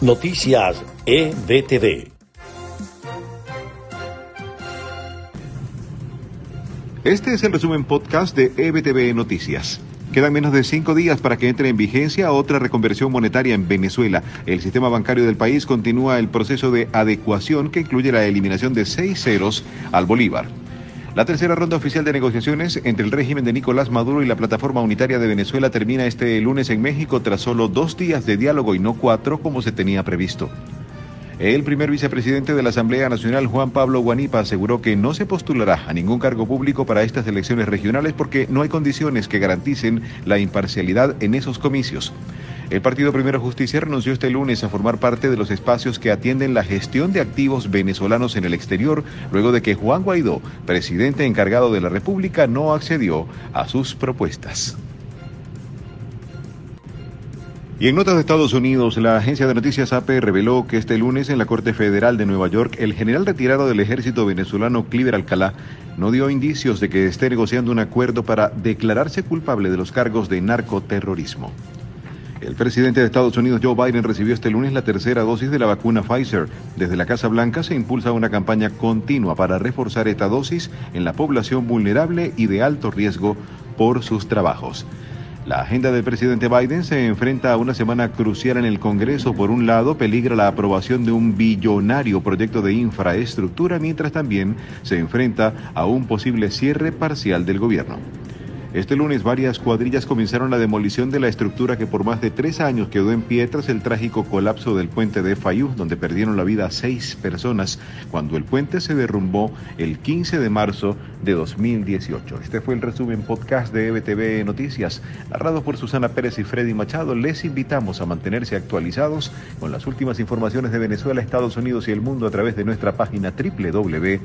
Noticias EBTV. Este es el resumen podcast de EBTV Noticias. Quedan menos de cinco días para que entre en vigencia otra reconversión monetaria en Venezuela. El sistema bancario del país continúa el proceso de adecuación que incluye la eliminación de seis ceros al Bolívar. La tercera ronda oficial de negociaciones entre el régimen de Nicolás Maduro y la plataforma unitaria de Venezuela termina este lunes en México tras solo dos días de diálogo y no cuatro como se tenía previsto. El primer vicepresidente de la Asamblea Nacional, Juan Pablo Guanipa, aseguró que no se postulará a ningún cargo público para estas elecciones regionales porque no hay condiciones que garanticen la imparcialidad en esos comicios. El Partido Primero Justicia renunció este lunes a formar parte de los espacios que atienden la gestión de activos venezolanos en el exterior, luego de que Juan Guaidó, presidente encargado de la República, no accedió a sus propuestas. Y en notas de Estados Unidos, la agencia de noticias AP reveló que este lunes en la Corte Federal de Nueva York, el general retirado del ejército venezolano Cliver Alcalá no dio indicios de que esté negociando un acuerdo para declararse culpable de los cargos de narcoterrorismo. El presidente de Estados Unidos, Joe Biden, recibió este lunes la tercera dosis de la vacuna Pfizer. Desde la Casa Blanca se impulsa una campaña continua para reforzar esta dosis en la población vulnerable y de alto riesgo por sus trabajos. La agenda del presidente Biden se enfrenta a una semana crucial en el Congreso. Por un lado, peligra la aprobación de un billonario proyecto de infraestructura, mientras también se enfrenta a un posible cierre parcial del gobierno. Este lunes varias cuadrillas comenzaron la demolición de la estructura que por más de tres años quedó en pie tras el trágico colapso del puente de Fayú, donde perdieron la vida seis personas cuando el puente se derrumbó el 15 de marzo de 2018. Este fue el resumen podcast de EBTV Noticias, narrado por Susana Pérez y Freddy Machado. Les invitamos a mantenerse actualizados con las últimas informaciones de Venezuela, Estados Unidos y el mundo a través de nuestra página www.ebtv.online.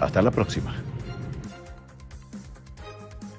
Hasta la próxima.